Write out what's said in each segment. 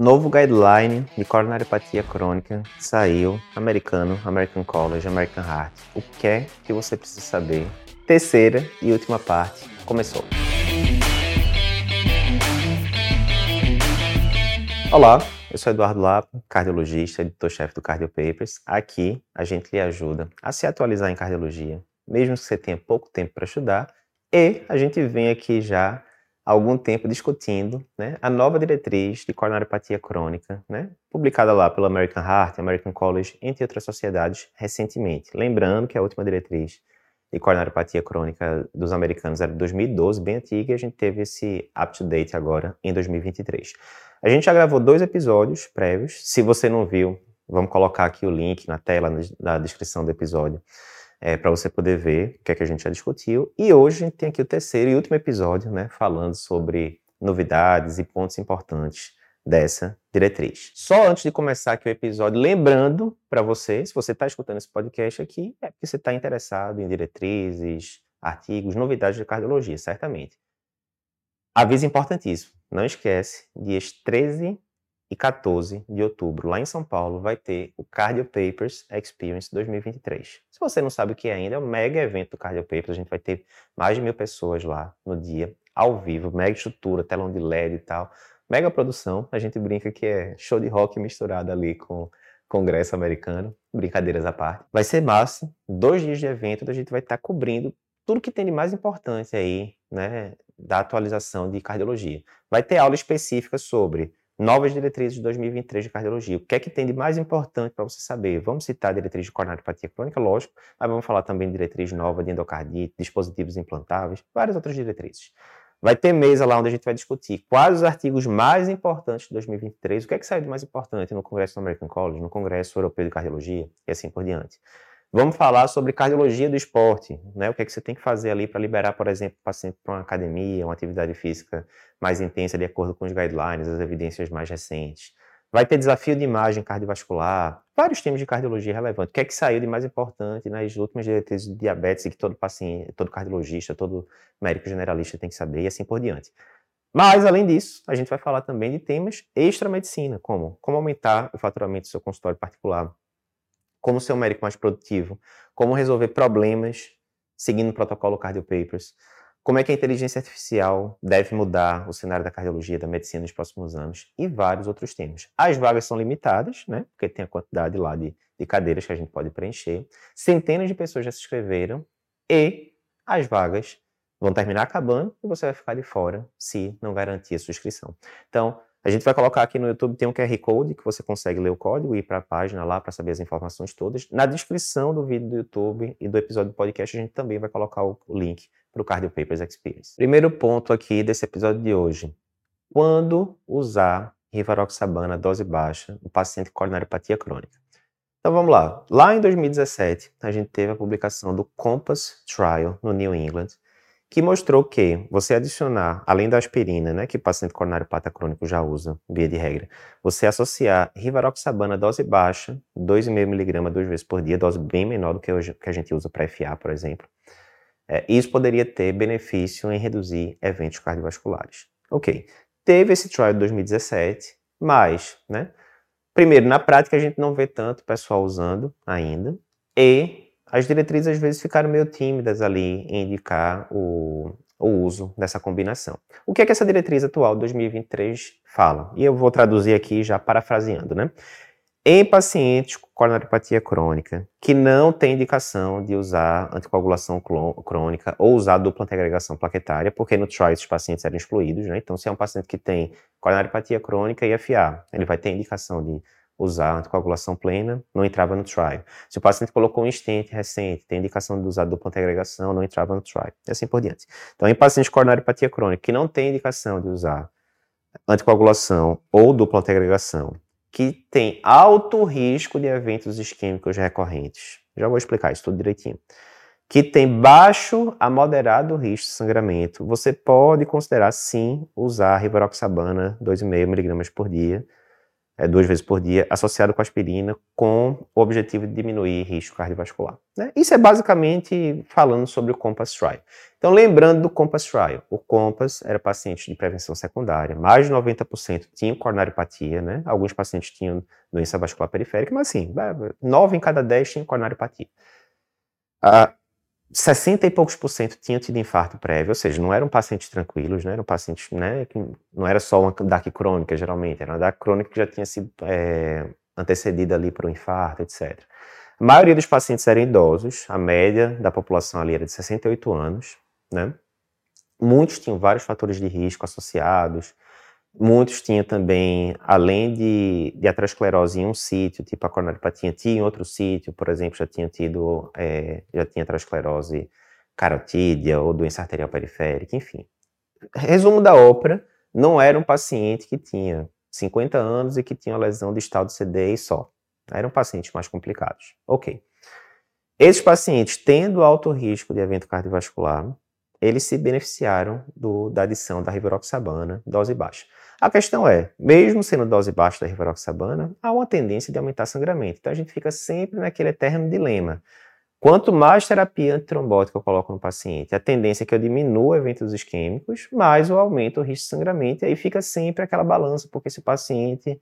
Novo guideline de coronariopatia crônica saiu, americano, American College, American Heart. O que é que você precisa saber? Terceira e última parte começou. Olá, eu sou Eduardo Lapa, cardiologista, editor-chefe do Cardio Papers. Aqui a gente lhe ajuda a se atualizar em cardiologia, mesmo que você tenha pouco tempo para estudar, e a gente vem aqui já algum tempo discutindo né, a nova diretriz de coronariopatia crônica, né, publicada lá pelo American Heart, American College, entre outras sociedades, recentemente. Lembrando que a última diretriz de coronariopatia crônica dos americanos era de 2012, bem antiga, e a gente teve esse up-to-date agora em 2023. A gente já gravou dois episódios prévios. Se você não viu, vamos colocar aqui o link na tela, na descrição do episódio é, para você poder ver o que é que a gente já discutiu. E hoje a gente tem aqui o terceiro e último episódio, né, falando sobre novidades e pontos importantes dessa diretriz. Só antes de começar aqui o episódio, lembrando para você, se você está escutando esse podcast aqui, é porque você está interessado em diretrizes, artigos, novidades de cardiologia, certamente. Aviso importantíssimo, não esquece, dias 13 e 14 de outubro, lá em São Paulo, vai ter o Cardio Papers Experience 2023. Se você não sabe o que é ainda, é um mega evento do Cardio Papers. A gente vai ter mais de mil pessoas lá no dia, ao vivo, mega estrutura, telão de LED e tal. Mega produção. A gente brinca que é show de rock misturado ali com Congresso americano. Brincadeiras à parte. Vai ser massa. Dois dias de evento, a gente vai estar cobrindo tudo que tem de mais importante aí, né, da atualização de cardiologia. Vai ter aula específica sobre Novas diretrizes de 2023 de cardiologia. O que é que tem de mais importante para você saber? Vamos citar a diretriz de coronariopatia crônica, lógico, mas vamos falar também de diretriz nova de endocardite, dispositivos implantáveis, várias outras diretrizes. Vai ter mesa lá onde a gente vai discutir quais os artigos mais importantes de 2023, o que é que saiu de mais importante no Congresso do American College, no Congresso Europeu de Cardiologia e assim por diante. Vamos falar sobre cardiologia do esporte, né? O que é que você tem que fazer ali para liberar, por exemplo, o paciente para uma academia, uma atividade física mais intensa de acordo com os guidelines, as evidências mais recentes. Vai ter desafio de imagem cardiovascular, vários temas de cardiologia relevantes. O que é que saiu de mais importante nas últimas diretrizes de diabetes que todo paciente, todo cardiologista, todo médico generalista tem que saber e assim por diante. Mas, além disso, a gente vai falar também de temas extra-medicina, como como aumentar o faturamento do seu consultório particular, como ser um médico mais produtivo, como resolver problemas seguindo o protocolo Cardio Papers, como é que a inteligência artificial deve mudar o cenário da cardiologia, da medicina nos próximos anos e vários outros temas. As vagas são limitadas, né? Porque tem a quantidade lá de, de cadeiras que a gente pode preencher. Centenas de pessoas já se inscreveram e as vagas vão terminar acabando e você vai ficar de fora se não garantir a sua inscrição. Então, a gente vai colocar aqui no YouTube, tem um QR Code que você consegue ler o código e ir para a página lá para saber as informações todas. Na descrição do vídeo do YouTube e do episódio do podcast, a gente também vai colocar o link para o Cardio Papers Experience. Primeiro ponto aqui desse episódio de hoje. Quando usar rivaroxabana dose baixa no paciente com coronariopatia crônica? Então vamos lá. Lá em 2017, a gente teve a publicação do Compass Trial no New England, que mostrou que você adicionar, além da aspirina, né, que o paciente coronariopata crônico já usa, via de regra, você associar rivaroxabana dose baixa, 2,5mg duas vezes por dia, dose bem menor do que, hoje, que a gente usa para FA, por exemplo, é, isso poderia ter benefício em reduzir eventos cardiovasculares. Ok, teve esse trial de 2017, mas, né, primeiro, na prática a gente não vê tanto pessoal usando ainda, e as diretrizes às vezes ficaram meio tímidas ali em indicar o, o uso dessa combinação. O que é que essa diretriz atual de 2023 fala? E eu vou traduzir aqui já parafraseando, né? Em pacientes com coronariopatia crônica que não tem indicação de usar anticoagulação crônica ou usar dupla antiagregação plaquetária, porque no trial esses pacientes eram excluídos, né? Então, se é um paciente que tem coronariopatia crônica e FA, ele vai ter indicação de usar anticoagulação plena, não entrava no trial. Se o paciente colocou um stent recente, tem indicação de usar dupla antiagregação, não entrava no trial, e assim por diante. Então, em pacientes com coronariopatia crônica que não tem indicação de usar anticoagulação ou dupla antiagregação, que tem alto risco de eventos isquêmicos recorrentes, já vou explicar isso tudo direitinho, que tem baixo a moderado risco de sangramento, você pode considerar sim usar rivaroxabana 2,5 mg por dia, é, duas vezes por dia, associado com aspirina, com o objetivo de diminuir risco cardiovascular. Né? Isso é basicamente falando sobre o Compass Trial. Então, lembrando do Compass Trial, o Compass era paciente de prevenção secundária, mais de 90% tinham coronariopatia, né? alguns pacientes tinham doença vascular periférica, mas assim, 9 em cada 10 tinham coronariopatia. Ah, 60 e poucos por cento tinham tido infarto prévio, ou seja, não eram pacientes tranquilos, né? eram pacientes, né, que não era só uma DAC crônica, geralmente, era uma DAC crônica que já tinha sido é, antecedida ali para o infarto, etc. A maioria dos pacientes eram idosos, a média da população ali era de 68 anos, né? Muitos tinham vários fatores de risco associados, Muitos tinham também, além de, de aterosclerose em um sítio, tipo a coronariopatia tinha em outro sítio, por exemplo, já tinha tido, é, já tinha aterosclerose carotídea ou doença arterial periférica, enfim. Resumo da ópera, não era um paciente que tinha 50 anos e que tinha lesão distal do CD e só. Eram pacientes mais complicados. Ok. Esses pacientes, tendo alto risco de evento cardiovascular, eles se beneficiaram do, da adição da rivaroxabana, dose baixa. A questão é, mesmo sendo dose baixa da rivaroxabana, há uma tendência de aumentar sangramento. Então a gente fica sempre naquele eterno dilema. Quanto mais terapia antitrombótica eu coloco no paciente, a tendência é que eu diminua eventos isquêmicos, mais eu aumento o risco de sangramento, e aí fica sempre aquela balança, porque esse paciente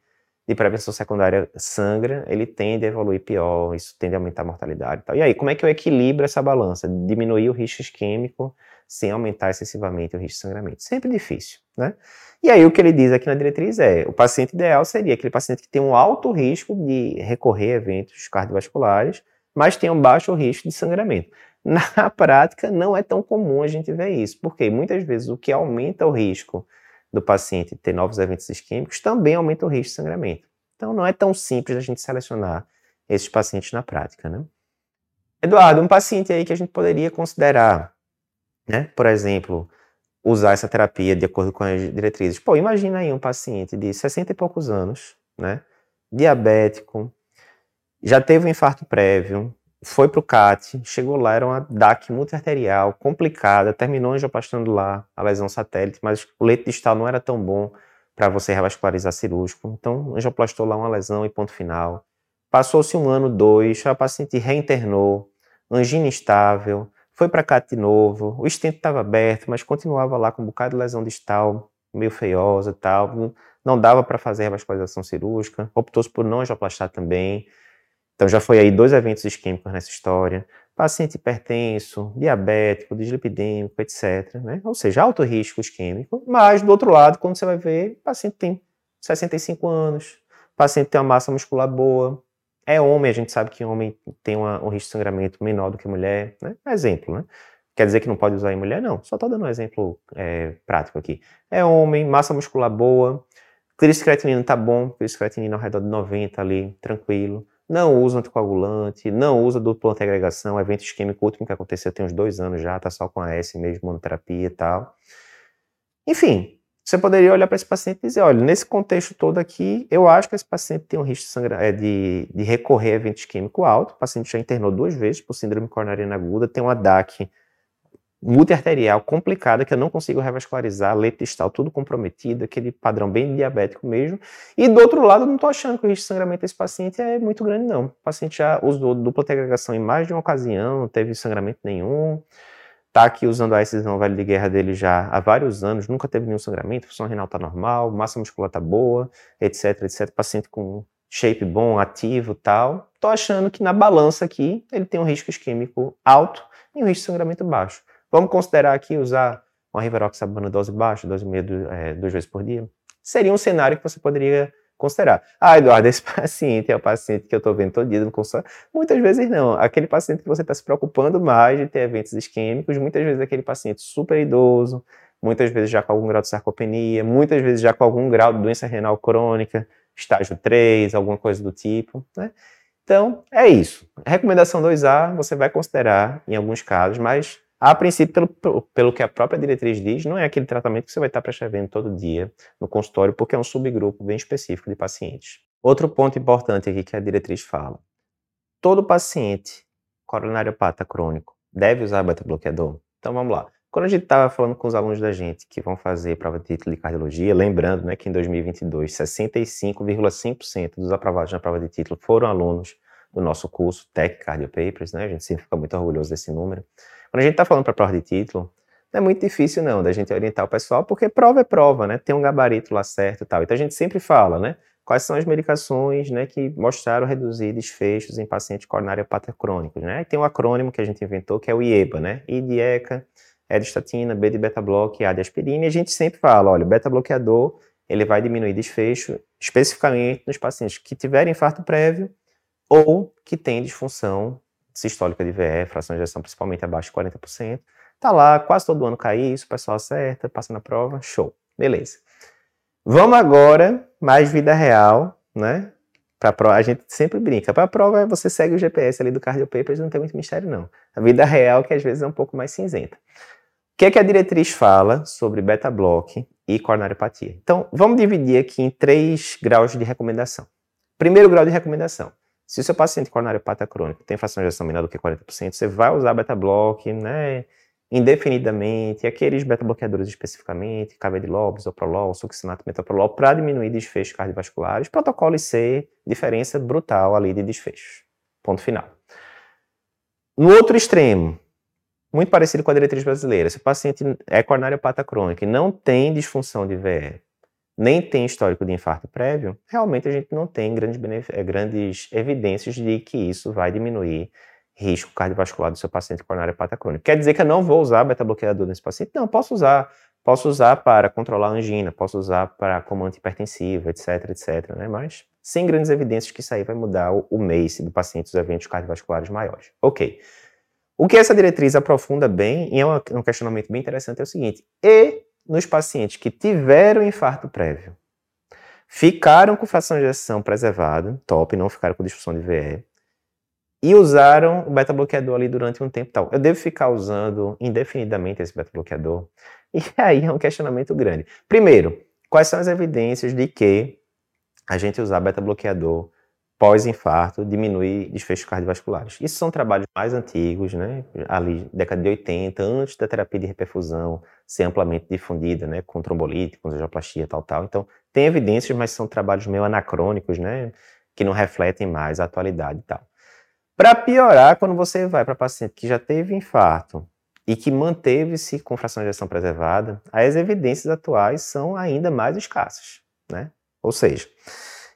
de prevenção secundária sangra, ele tende a evoluir pior, isso tende a aumentar a mortalidade e tal. E aí, como é que eu equilibro essa balança? Diminuir o risco isquêmico sem aumentar excessivamente o risco de sangramento. Sempre difícil, né? E aí o que ele diz aqui na diretriz é, o paciente ideal seria aquele paciente que tem um alto risco de recorrer a eventos cardiovasculares, mas tem um baixo risco de sangramento. Na prática, não é tão comum a gente ver isso, porque muitas vezes o que aumenta o risco do paciente ter novos eventos isquêmicos também aumenta o risco de sangramento. Então não é tão simples a gente selecionar esses pacientes na prática, né? Eduardo, um paciente aí que a gente poderia considerar né? Por exemplo, usar essa terapia de acordo com as diretrizes. Pô, imagina aí um paciente de 60 e poucos anos, né? Diabético, já teve um infarto prévio, foi para o CAT, chegou lá, era uma DAC multiarterial, complicada, terminou angioplastando lá a lesão satélite, mas o leito distal não era tão bom para você revascularizar cirúrgico. Então, angioplastou lá uma lesão e ponto final. Passou-se um ano, dois, a paciente reinternou, angina estável, foi para cá de novo, o estente estava aberto, mas continuava lá com um bocado de lesão distal, meio feiosa e tal. Não dava para fazer a vascularização cirúrgica, optou-se por não angioplastar também. Então já foi aí dois eventos isquêmicos nessa história. Paciente hipertenso, diabético, dislipidêmico, etc. Né? Ou seja, alto risco isquêmico. Mas, do outro lado, quando você vai ver, o paciente tem 65 anos, o paciente tem uma massa muscular boa, é homem, a gente sabe que homem tem uma, um risco de sangramento menor do que mulher, né? Exemplo, né? Quer dizer que não pode usar em mulher? Não, só estou dando um exemplo é, prático aqui. É homem, massa muscular boa, criscreatinina tá bom, criscreatinina ao redor de 90 ali, tranquilo. Não usa anticoagulante, não usa dupla antiagregação, evento isquêmico último que aconteceu tem uns dois anos já, tá só com a S mesmo, monoterapia e tal. Enfim, você poderia olhar para esse paciente e dizer, olha, nesse contexto todo aqui, eu acho que esse paciente tem um risco de, é, de, de recorrer a evento isquêmico alto, o paciente já internou duas vezes por síndrome coronariana aguda, tem uma DAC multiarterial complicada que eu não consigo revascularizar, leito distal tudo comprometido, aquele padrão bem diabético mesmo. E do outro lado, eu não estou achando que o risco de sangramento desse paciente é muito grande, não. O paciente já usou dupla agregação em mais de uma ocasião, não teve sangramento nenhum está aqui usando a excisão velho de guerra dele já há vários anos, nunca teve nenhum sangramento, função renal está normal, massa muscular está boa, etc, etc. Paciente com shape bom, ativo tal. Estou achando que na balança aqui ele tem um risco isquêmico alto e um risco de sangramento baixo. Vamos considerar aqui usar uma rivaroxabana dose baixa, dose meia, é, duas vezes por dia? Seria um cenário que você poderia considerar. Ah, Eduardo, esse paciente é o paciente que eu estou vendo todo dia no consultório. Muitas vezes não. Aquele paciente que você está se preocupando mais de ter eventos isquêmicos, muitas vezes aquele paciente super idoso, muitas vezes já com algum grau de sarcopenia, muitas vezes já com algum grau de doença renal crônica, estágio 3, alguma coisa do tipo, né? Então, é isso. Recomendação 2A, você vai considerar em alguns casos, mas a princípio, pelo, pelo que a própria diretriz diz, não é aquele tratamento que você vai estar prescrevendo todo dia no consultório, porque é um subgrupo bem específico de pacientes. Outro ponto importante aqui que a diretriz fala: todo paciente coronariopata crônico deve usar beta-bloqueador? Então vamos lá. Quando a gente estava falando com os alunos da gente que vão fazer prova de título de cardiologia, lembrando né, que em 2022, 65,5% dos aprovados na prova de título foram alunos do nosso curso Tech Cardio Papers, né? A gente sempre fica muito orgulhoso desse número. Quando a gente está falando para prova de título, não é muito difícil não da gente orientar o pessoal, porque prova é prova, né? Tem um gabarito lá certo e tal. Então a gente sempre fala, né? Quais são as medicações né, que mostraram reduzir desfechos em pacientes coronária hepática crônicos, né? E tem um acrônimo que a gente inventou que é o IEBA, né? I de ECA, E de estatina, B de beta-bloque, A de aspirina, e a gente sempre fala, olha, beta-bloqueador, ele vai diminuir desfecho, especificamente nos pacientes que tiverem infarto prévio ou que têm disfunção sistólica de VE, fração de ejeção principalmente abaixo de 40%. Tá lá, quase todo ano cai isso, o pessoal acerta, passa na prova, show. Beleza. Vamos agora, mais vida real, né? Pra prova, a gente sempre brinca. Para a prova, você segue o GPS ali do Cardio Papers, não tem muito mistério, não. A vida real, que às vezes é um pouco mais cinzenta. O que é que a diretriz fala sobre beta-block e coronariopatia? Então, vamos dividir aqui em três graus de recomendação. Primeiro grau de recomendação. Se o seu paciente coronariopata crônico tem fração de ejeção menor do que 40%, você vai usar beta-block, né? indefinidamente, aqueles beta-bloqueadores especificamente, cabedilol, isoprolol, succinato, metoprolol, para diminuir desfechos cardiovasculares. Protocolo IC, diferença brutal ali de desfechos. Ponto final. No outro extremo, muito parecido com a diretriz brasileira, se o paciente é coronariopata crônica e não tem disfunção de VE, nem tem histórico de infarto prévio, realmente a gente não tem grandes, grandes evidências de que isso vai diminuir risco cardiovascular do seu paciente coronário hepata crônica. Quer dizer que eu não vou usar beta-bloqueador nesse paciente? Não, posso usar. Posso usar para controlar a angina, posso usar para como antihipertensivo, etc, etc, né? Mas sem grandes evidências que isso aí vai mudar o, o do paciente, os eventos cardiovasculares maiores. Ok. O que essa diretriz aprofunda bem, e é um questionamento bem interessante, é o seguinte: e nos pacientes que tiveram infarto prévio, ficaram com fração de ejeção preservada, top, não ficaram com disfunção de VE, e usaram o beta-bloqueador ali durante um tempo tal. Eu devo ficar usando indefinidamente esse beta-bloqueador? E aí é um questionamento grande. Primeiro, quais são as evidências de que a gente usar beta-bloqueador pós-infarto diminui desfechos cardiovasculares? Isso são trabalhos mais antigos, né? Ali, década de 80, antes da terapia de reperfusão ser amplamente difundida, né? Com trombolítico, com angioplastia, tal, tal. Então, tem evidências, mas são trabalhos meio anacrônicos, né? Que não refletem mais a atualidade e tal. Para piorar, quando você vai para paciente que já teve infarto e que manteve-se com fração de ejeção preservada, as evidências atuais são ainda mais escassas, né? Ou seja,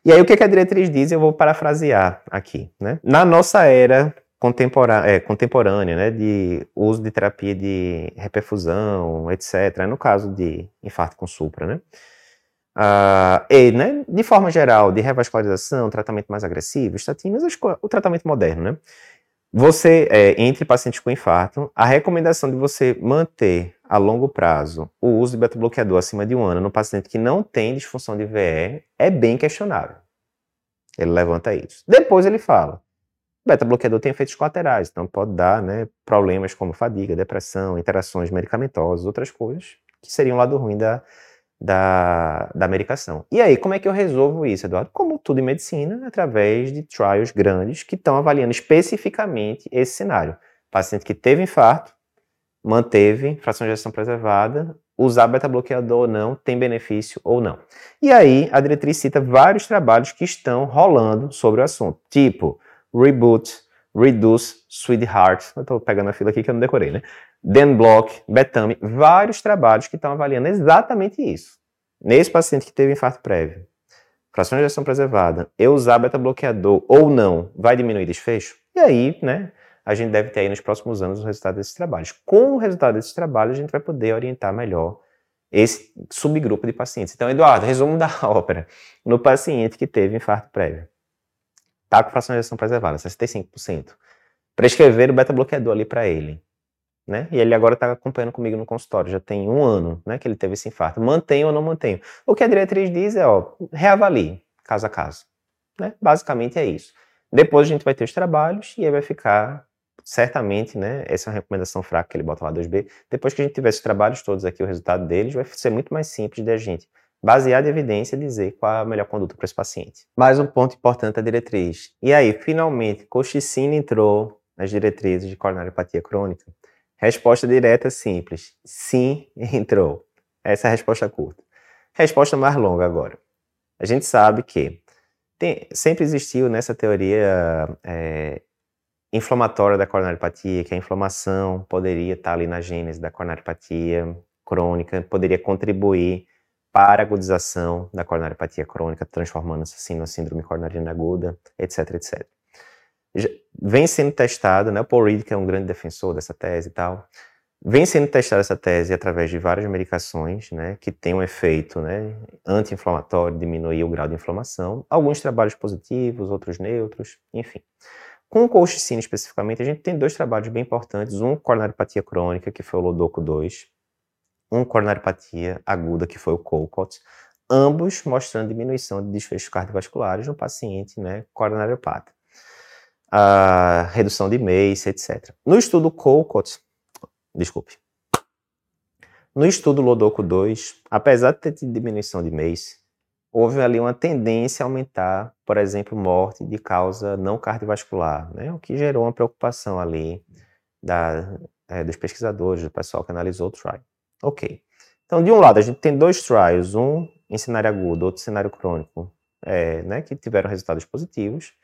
e aí o que, que a diretriz diz? Eu vou parafrasear aqui, né? Na nossa era contemporânea, é, contemporânea né, de uso de terapia de reperfusão, etc., no caso de infarto com supra, né? Uh, e, né, de forma geral, de revascularização, tratamento mais agressivo, estatinas, o tratamento moderno, né? Você, é, entre pacientes com infarto, a recomendação de você manter a longo prazo o uso de beta-bloqueador acima de um ano no paciente que não tem disfunção de VE é bem questionável. Ele levanta isso. Depois ele fala, beta-bloqueador tem efeitos colaterais, então pode dar né, problemas como fadiga, depressão, interações medicamentosas, outras coisas que seriam lado ruim da, da, da medicação. E aí, como é que eu resolvo isso, Eduardo? Como tudo em medicina, através de trials grandes que estão avaliando especificamente esse cenário. Paciente que teve infarto, manteve fração de ejeção preservada, usar beta-bloqueador ou não, tem benefício ou não. E aí, a diretriz cita vários trabalhos que estão rolando sobre o assunto, tipo Reboot, Reduce, Sweetheart, eu estou pegando a fila aqui que eu não decorei, né? Denblock, Betami, vários trabalhos que estão avaliando exatamente isso. Nesse paciente que teve infarto prévio, fração de ejeção preservada, eu usar beta-bloqueador ou não, vai diminuir desfecho? E aí, né, a gente deve ter aí nos próximos anos o resultado desses trabalhos. Com o resultado desses trabalhos, a gente vai poder orientar melhor esse subgrupo de pacientes. Então, Eduardo, resumo da ópera. No paciente que teve infarto prévio, está com fração de ejeção preservada, 65%. Prescrever o beta-bloqueador ali para ele né? E ele agora está acompanhando comigo no consultório, já tem um ano, né, que ele teve esse infarto. Mantenho ou não mantenho? O que a diretriz diz é, ó, reavalie caso a caso, né? Basicamente é isso. Depois a gente vai ter os trabalhos e aí vai ficar certamente, né? Essa é uma recomendação fraca que ele bota lá 2B. Depois que a gente tiver esses trabalhos todos aqui, o resultado deles vai ser muito mais simples de a gente baseado em evidência, dizer qual a melhor conduta para esse paciente. Mais um ponto importante da diretriz. E aí, finalmente, coxicina entrou nas diretrizes de coronariopatia crônica Resposta direta simples. Sim, entrou. Essa é a resposta curta. Resposta mais longa agora. A gente sabe que tem, sempre existiu nessa teoria é, inflamatória da coronariopatia, que a inflamação poderia estar ali na gênese da coronariopatia crônica, poderia contribuir para a agudização da coronariopatia crônica, transformando-se assim na síndrome coronariana aguda, etc, etc. Já, vem sendo testado, né, o Paul Reed, que é um grande defensor dessa tese e tal, vem sendo testada essa tese através de várias medicações, né, que têm um efeito, né, anti-inflamatório, diminuir o grau de inflamação, alguns trabalhos positivos, outros neutros, enfim. Com o colchicina especificamente, a gente tem dois trabalhos bem importantes, um coronariopatia crônica, que foi o Lodoco 2, um coronariopatia aguda, que foi o Colcott, ambos mostrando diminuição de desfechos cardiovasculares no paciente né, coronariopata. Redução de MACE, etc. No estudo Colcott, desculpe, no estudo Lodoco 2, apesar de ter diminuição de MACE, houve ali uma tendência a aumentar, por exemplo, morte de causa não cardiovascular, né, o que gerou uma preocupação ali da, é, dos pesquisadores, do pessoal que analisou o trial. Ok. Então, de um lado, a gente tem dois trials, um em cenário agudo, outro em cenário crônico, é, né, que tiveram resultados positivos.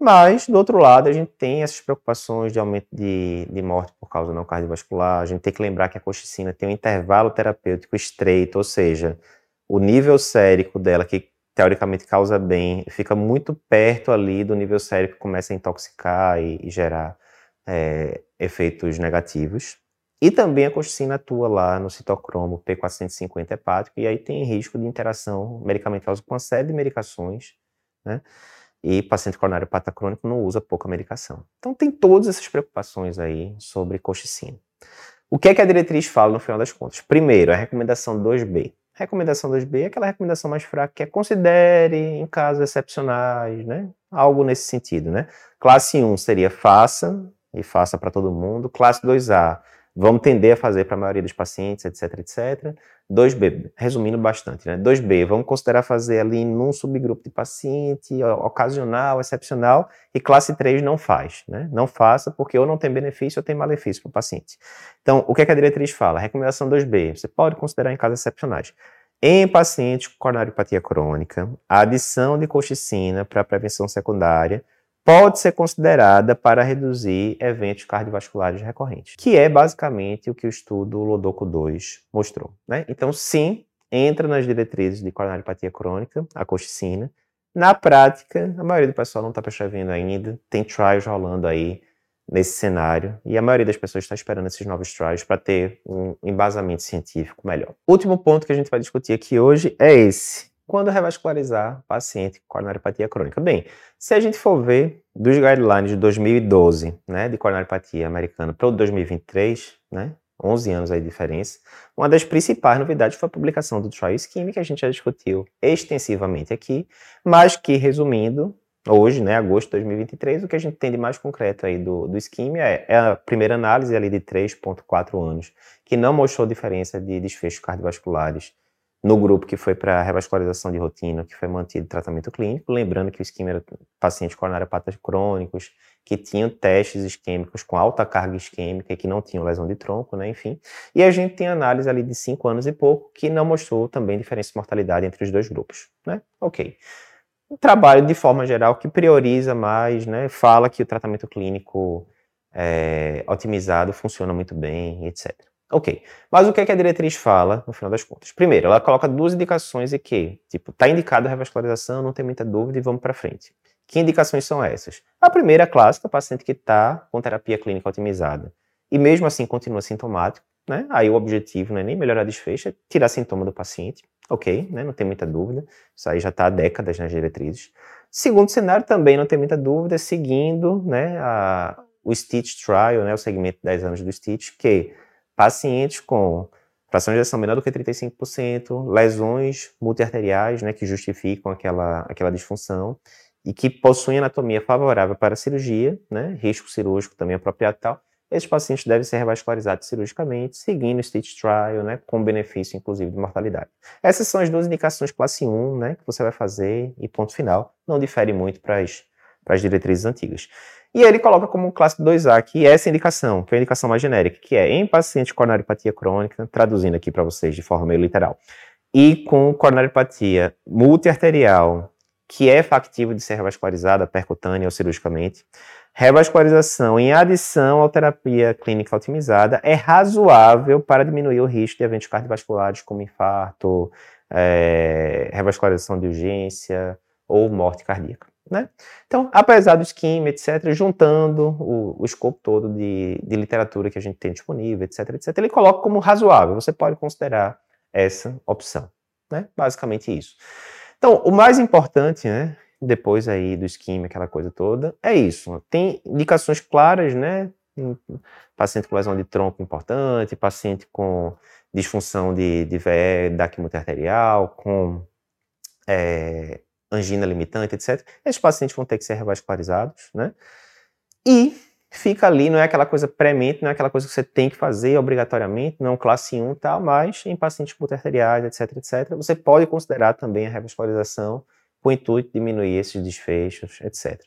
Mas, do outro lado, a gente tem essas preocupações de aumento de, de morte por causa não cardiovascular. A gente tem que lembrar que a coxicina tem um intervalo terapêutico estreito, ou seja, o nível sérico dela, que teoricamente causa bem, fica muito perto ali do nível sérico que começa a intoxicar e, e gerar é, efeitos negativos. E também a colchicina atua lá no citocromo P450 hepático, e aí tem risco de interação medicamentosa com uma série de medicações, né? E paciente coronário pata crônico não usa pouca medicação. Então tem todas essas preocupações aí sobre colchicina. O que é que a diretriz fala no final das contas? Primeiro, a recomendação 2B. Recomendação 2B é aquela recomendação mais fraca que é considere em casos excepcionais, né? Algo nesse sentido, né? Classe 1 seria faça, e faça para todo mundo. Classe 2A, vamos tender a fazer para a maioria dos pacientes, etc, etc. 2B, resumindo bastante, né? 2B, vamos considerar fazer ali num subgrupo de paciente, ocasional, excepcional, e classe 3 não faz, né? Não faça porque ou não tem benefício ou tem malefício para o paciente. Então, o que, é que a diretriz fala? Recomendação 2B, você pode considerar em casos excepcionais. Em pacientes com coronariopatia crônica, a adição de colchicina para prevenção secundária pode ser considerada para reduzir eventos cardiovasculares recorrentes, que é basicamente o que o estudo Lodoco 2 mostrou. Né? Então, sim, entra nas diretrizes de coronariopatia crônica, a colchicina. Na prática, a maioria do pessoal não está prescrevendo ainda, tem trials rolando aí nesse cenário, e a maioria das pessoas está esperando esses novos trials para ter um embasamento científico melhor. Último ponto que a gente vai discutir aqui hoje é esse quando revascularizar paciente com coronariopatia crônica? Bem, se a gente for ver dos guidelines de 2012, né, de coronariopatia americana para o 2023, né, 11 anos aí de diferença, uma das principais novidades foi a publicação do Trial Scheme, que a gente já discutiu extensivamente aqui, mas que, resumindo, hoje, né, agosto de 2023, o que a gente tem de mais concreto aí do, do Scheme é, é a primeira análise ali de 3.4 anos, que não mostrou diferença de desfechos cardiovasculares no grupo que foi para revascularização de rotina, que foi mantido tratamento clínico, lembrando que o esquema era pacientes coronariopatas crônicos, que tinham testes isquêmicos com alta carga isquêmica e que não tinham lesão de tronco, né, enfim. E a gente tem análise ali de 5 anos e pouco, que não mostrou também diferença de mortalidade entre os dois grupos, né? Ok. Um trabalho, de forma geral, que prioriza mais, né, fala que o tratamento clínico é, otimizado funciona muito bem, etc. Ok. Mas o que, é que a diretriz fala, no final das contas? Primeiro, ela coloca duas indicações e que, tipo, está indicada a revascularização, não tem muita dúvida e vamos para frente. Que indicações são essas? A primeira, clássica, paciente que está com terapia clínica otimizada e mesmo assim continua sintomático, né? Aí o objetivo não é nem melhorar desfecho, é tirar sintoma do paciente, ok, né? Não tem muita dúvida. Isso aí já está há décadas nas diretrizes. Segundo cenário, também não tem muita dúvida, seguindo, né, a, o Stitch Trial, né, o segmento de 10 anos do Stitch, que pacientes com fração de ejeção menor do que 35%, lesões multiarteriais, né, que justificam aquela, aquela disfunção, e que possuem anatomia favorável para a cirurgia, né, risco cirúrgico também apropriado e tal, esses pacientes devem ser revascularizados cirurgicamente, seguindo o stage trial, né, com benefício, inclusive, de mortalidade. Essas são as duas indicações classe 1, né, que você vai fazer, e ponto final. Não difere muito para as diretrizes antigas. E ele coloca como classe 2A, que é essa indicação, que é a indicação mais genérica, que é em paciente com coronariopatia crônica, traduzindo aqui para vocês de forma meio literal, e com coronariopatia multiarterial, que é factível de ser revascularizada percutânea ou cirurgicamente, revascularização em adição à terapia clínica otimizada é razoável para diminuir o risco de eventos cardiovasculares como infarto, é, revascularização de urgência ou morte cardíaca. Né? Então, apesar do esquema, etc., juntando o, o escopo todo de, de, literatura que a gente tem disponível, etc., etc., ele coloca como razoável. Você pode considerar essa opção. Né? Basicamente isso. Então, o mais importante, né, depois aí do esquema, aquela coisa toda, é isso. Tem indicações claras, né? Paciente com lesão de tronco importante, paciente com disfunção de, de VE da quimioterritorial, com é, angina limitante, etc. Esses pacientes vão ter que ser revascularizados, né? E fica ali, não é aquela coisa premente, não é aquela coisa que você tem que fazer obrigatoriamente, não é classe 1 e tal, mas em pacientes multiarteriais, etc, etc, você pode considerar também a revascularização com o intuito de diminuir esses desfechos, etc.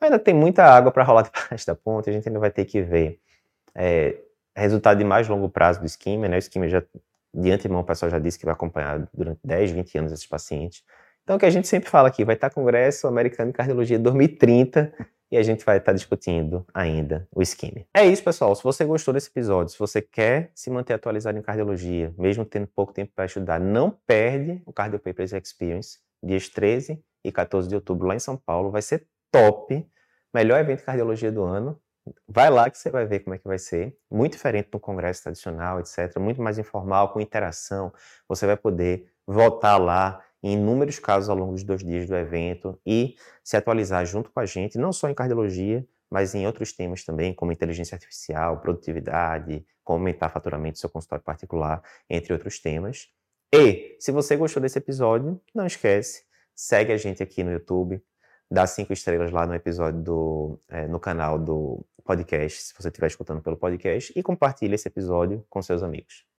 Ainda tem muita água para rolar debaixo da ponte, a gente ainda vai ter que ver é, resultado de mais longo prazo do esquema, né? O esquema já, de antemão, o pessoal já disse que vai acompanhar durante 10, 20 anos esses pacientes. Então, o que a gente sempre fala aqui, vai estar Congresso Americano de Cardiologia 2030 e a gente vai estar discutindo ainda o esquema. É isso, pessoal. Se você gostou desse episódio, se você quer se manter atualizado em cardiologia, mesmo tendo pouco tempo para estudar, não perde o Cardio Papers Experience, dias 13 e 14 de outubro lá em São Paulo. Vai ser top. Melhor evento de cardiologia do ano. Vai lá que você vai ver como é que vai ser. Muito diferente do congresso tradicional, etc. Muito mais informal, com interação. Você vai poder voltar lá em inúmeros casos ao longo dos dois dias do evento e se atualizar junto com a gente, não só em cardiologia, mas em outros temas também, como inteligência artificial, produtividade, como aumentar faturamento do seu consultório particular, entre outros temas. E, se você gostou desse episódio, não esquece, segue a gente aqui no YouTube, dá cinco estrelas lá no episódio do, é, no canal do podcast, se você estiver escutando pelo podcast, e compartilhe esse episódio com seus amigos.